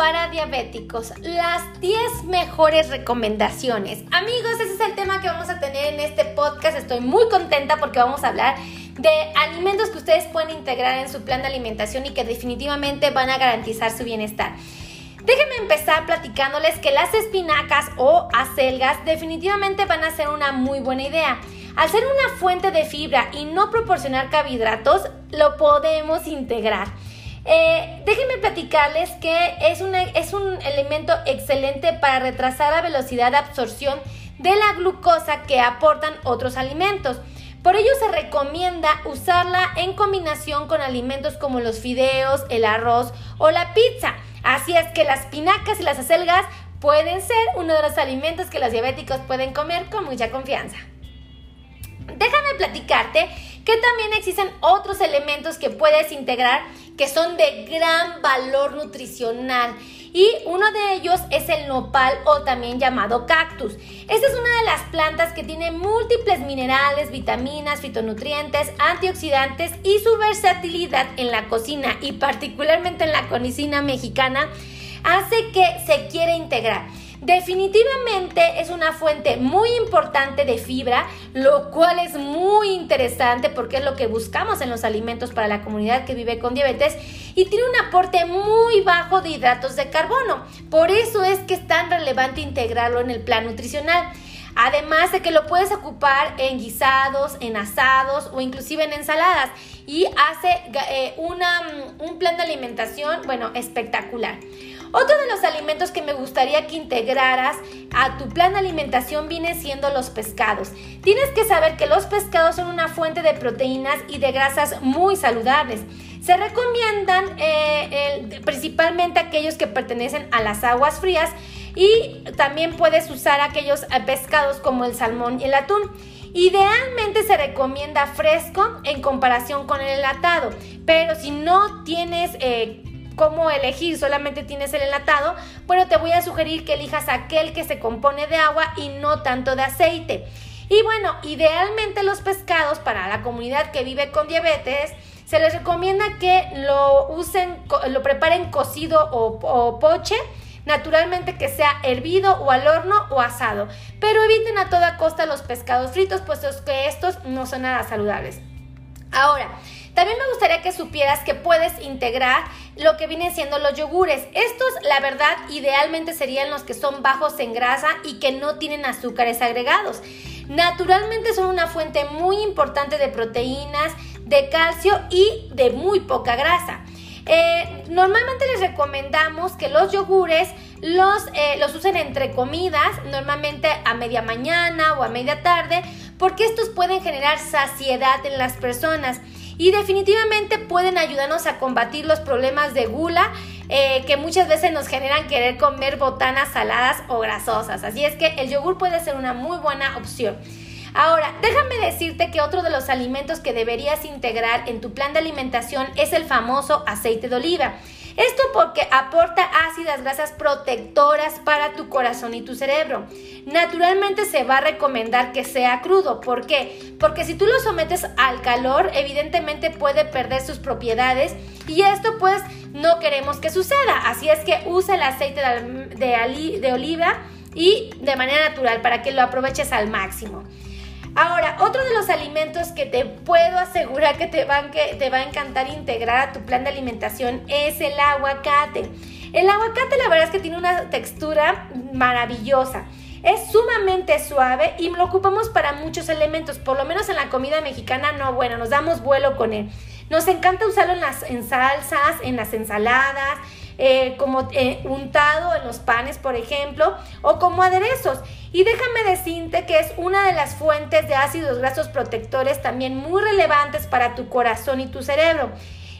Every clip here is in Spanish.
para diabéticos, las 10 mejores recomendaciones. Amigos, ese es el tema que vamos a tener en este podcast. Estoy muy contenta porque vamos a hablar de alimentos que ustedes pueden integrar en su plan de alimentación y que definitivamente van a garantizar su bienestar. Déjenme empezar platicándoles que las espinacas o acelgas definitivamente van a ser una muy buena idea. Al ser una fuente de fibra y no proporcionar carbohidratos, lo podemos integrar. Eh, déjenme platicarles que es, es un elemento excelente para retrasar la velocidad de absorción de la glucosa que aportan otros alimentos. Por ello se recomienda usarla en combinación con alimentos como los fideos, el arroz o la pizza. Así es que las pinacas y las acelgas pueden ser uno de los alimentos que los diabéticos pueden comer con mucha confianza. Déjame platicarte que también existen otros elementos que puedes integrar que son de gran valor nutricional y uno de ellos es el nopal o también llamado cactus. Esta es una de las plantas que tiene múltiples minerales, vitaminas, fitonutrientes, antioxidantes y su versatilidad en la cocina y particularmente en la cocina mexicana hace que se quiera integrar. Definitivamente es una fuente muy importante de fibra, lo cual es muy interesante porque es lo que buscamos en los alimentos para la comunidad que vive con diabetes y tiene un aporte muy bajo de hidratos de carbono. Por eso es que es tan relevante integrarlo en el plan nutricional. Además de que lo puedes ocupar en guisados, en asados o inclusive en ensaladas y hace eh, un plan de alimentación, bueno, espectacular. Otro de los alimentos que me gustaría que integraras a tu plan de alimentación viene siendo los pescados. Tienes que saber que los pescados son una fuente de proteínas y de grasas muy saludables. Se recomiendan eh, principalmente aquellos que pertenecen a las aguas frías y también puedes usar aquellos eh, pescados como el salmón y el atún. Idealmente se recomienda fresco en comparación con el enlatado, pero si no tienes eh, cómo elegir, solamente tienes el enlatado, bueno, te voy a sugerir que elijas aquel que se compone de agua y no tanto de aceite. Y bueno, idealmente los pescados para la comunidad que vive con diabetes, se les recomienda que lo usen, lo preparen cocido o, o poche, naturalmente que sea hervido o al horno o asado, pero eviten a toda costa los pescados fritos, puesto que estos no son nada saludables. Ahora, también me gustaría que supieras que puedes integrar lo que vienen siendo los yogures. Estos, la verdad, idealmente serían los que son bajos en grasa y que no tienen azúcares agregados. Naturalmente son una fuente muy importante de proteínas, de calcio y de muy poca grasa. Eh, normalmente les recomendamos que los yogures los, eh, los usen entre comidas, normalmente a media mañana o a media tarde, porque estos pueden generar saciedad en las personas y definitivamente pueden ayudarnos a combatir los problemas de gula eh, que muchas veces nos generan querer comer botanas saladas o grasosas. Así es que el yogur puede ser una muy buena opción. Ahora, déjame decirte que otro de los alimentos que deberías integrar en tu plan de alimentación es el famoso aceite de oliva. Esto porque aporta ácidas grasas protectoras para tu corazón y tu cerebro. Naturalmente se va a recomendar que sea crudo. ¿Por qué? Porque si tú lo sometes al calor, evidentemente puede perder sus propiedades y esto pues no queremos que suceda. Así es que usa el aceite de, de oliva y de manera natural para que lo aproveches al máximo. Ahora, otro de los alimentos que te puedo asegurar que te, van, que te va a encantar integrar a tu plan de alimentación es el aguacate. El aguacate la verdad es que tiene una textura maravillosa. Es sumamente suave y lo ocupamos para muchos elementos, por lo menos en la comida mexicana no, bueno, nos damos vuelo con él. Nos encanta usarlo en las en salsas, en las ensaladas, eh, como eh, untado en los panes, por ejemplo, o como aderezos. Y déjame decirte que es una de las fuentes de ácidos grasos protectores también muy relevantes para tu corazón y tu cerebro.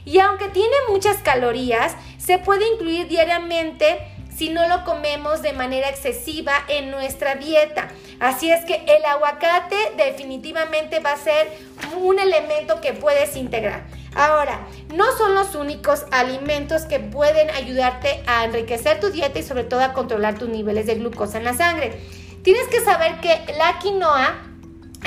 Y aunque tiene muchas calorías, se puede incluir diariamente si no lo comemos de manera excesiva en nuestra dieta. Así es que el aguacate definitivamente va a ser un elemento que puedes integrar. Ahora, no son los únicos alimentos que pueden ayudarte a enriquecer tu dieta y sobre todo a controlar tus niveles de glucosa en la sangre. Tienes que saber que la quinoa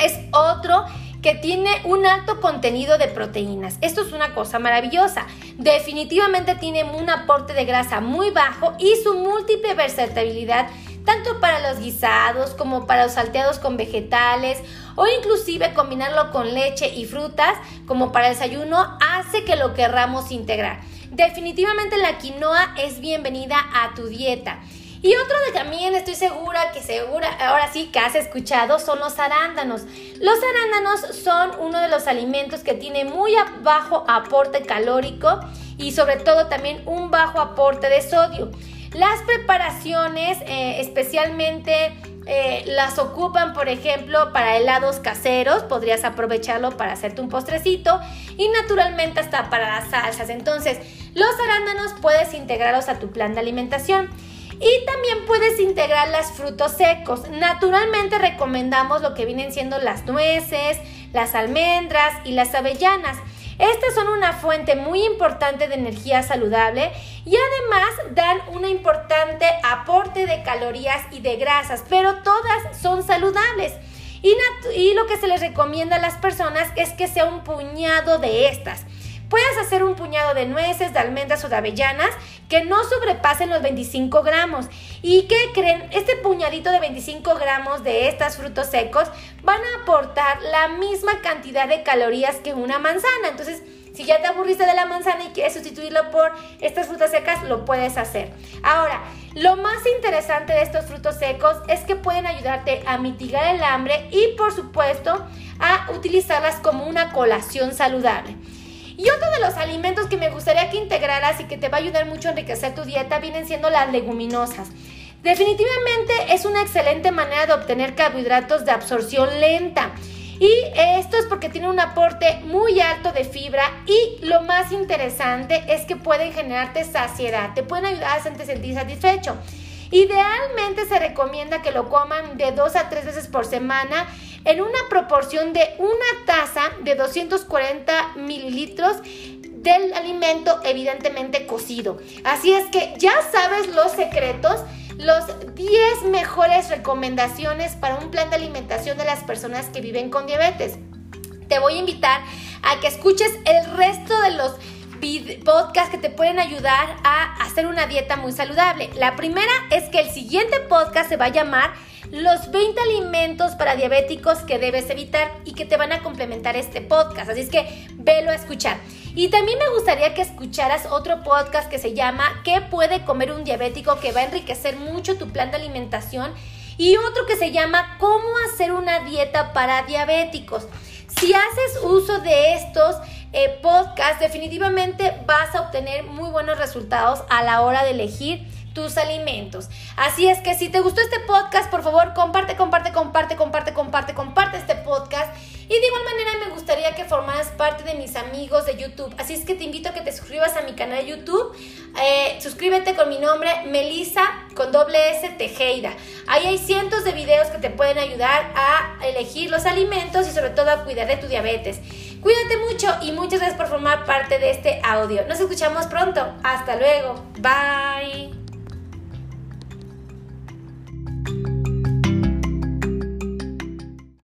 es otro que tiene un alto contenido de proteínas. Esto es una cosa maravillosa. Definitivamente tiene un aporte de grasa muy bajo y su múltiple versatilidad tanto para los guisados como para los salteados con vegetales o inclusive combinarlo con leche y frutas como para el desayuno hace que lo querramos integrar. Definitivamente la quinoa es bienvenida a tu dieta. Y otro de también estoy segura que segura, ahora sí que has escuchado, son los arándanos. Los arándanos son uno de los alimentos que tiene muy bajo aporte calórico y sobre todo también un bajo aporte de sodio. Las preparaciones, eh, especialmente eh, las ocupan, por ejemplo, para helados caseros, podrías aprovecharlo para hacerte un postrecito y naturalmente hasta para las salsas. Entonces, los arándanos puedes integrarlos a tu plan de alimentación. Y también puedes integrar los frutos secos. Naturalmente recomendamos lo que vienen siendo las nueces, las almendras y las avellanas. Estas son una fuente muy importante de energía saludable y además dan un importante aporte de calorías y de grasas, pero todas son saludables. Y, y, lo que se les recomienda a las personas es que sea un puñado de estas. Puedes hacer un puñado de nueces, de almendras o de avellanas que no sobrepasen los 25 gramos. ¿Y qué creen? Este puñadito de 25 gramos de estos frutos secos van a aportar la misma cantidad de calorías que una manzana. Entonces, si ya te aburriste de la manzana y quieres sustituirlo por estas frutas secas, lo puedes hacer. Ahora, lo más interesante de estos frutos secos es que pueden ayudarte a mitigar el hambre y, por supuesto, a utilizarlas como una colación saludable. Y otro de los alimentos que me gustaría que integraras y que te va a ayudar mucho a enriquecer tu dieta vienen siendo las leguminosas. Definitivamente es una excelente manera de obtener carbohidratos de absorción lenta. Y esto es porque tiene un aporte muy alto de fibra y lo más interesante es que pueden generarte saciedad, te pueden ayudar a sentir satisfecho. Idealmente se recomienda que lo coman de dos a tres veces por semana en una proporción de una taza de 240 mililitros del alimento evidentemente cocido. Así es que ya sabes los secretos, los 10 mejores recomendaciones para un plan de alimentación de las personas que viven con diabetes. Te voy a invitar a que escuches el resto de los podcasts que te pueden ayudar a hacer una dieta muy saludable. La primera es que el siguiente podcast se va a llamar los 20 alimentos para diabéticos que debes evitar y que te van a complementar este podcast. Así es que velo a escuchar. Y también me gustaría que escucharas otro podcast que se llama ¿Qué puede comer un diabético? que va a enriquecer mucho tu plan de alimentación. Y otro que se llama ¿Cómo hacer una dieta para diabéticos? Si haces uso de estos eh, podcasts, definitivamente vas a obtener muy buenos resultados a la hora de elegir tus alimentos. Así es que si te gustó este podcast, por favor, comparte, comparte, comparte, comparte, comparte, comparte este podcast. Y de igual manera me gustaría que formaras parte de mis amigos de YouTube. Así es que te invito a que te suscribas a mi canal de YouTube. Eh, suscríbete con mi nombre, Melissa, con doble S Tejeda. Ahí hay cientos de videos que te pueden ayudar a elegir los alimentos y sobre todo a cuidar de tu diabetes. Cuídate mucho y muchas gracias por formar parte de este audio. Nos escuchamos pronto. Hasta luego. Bye.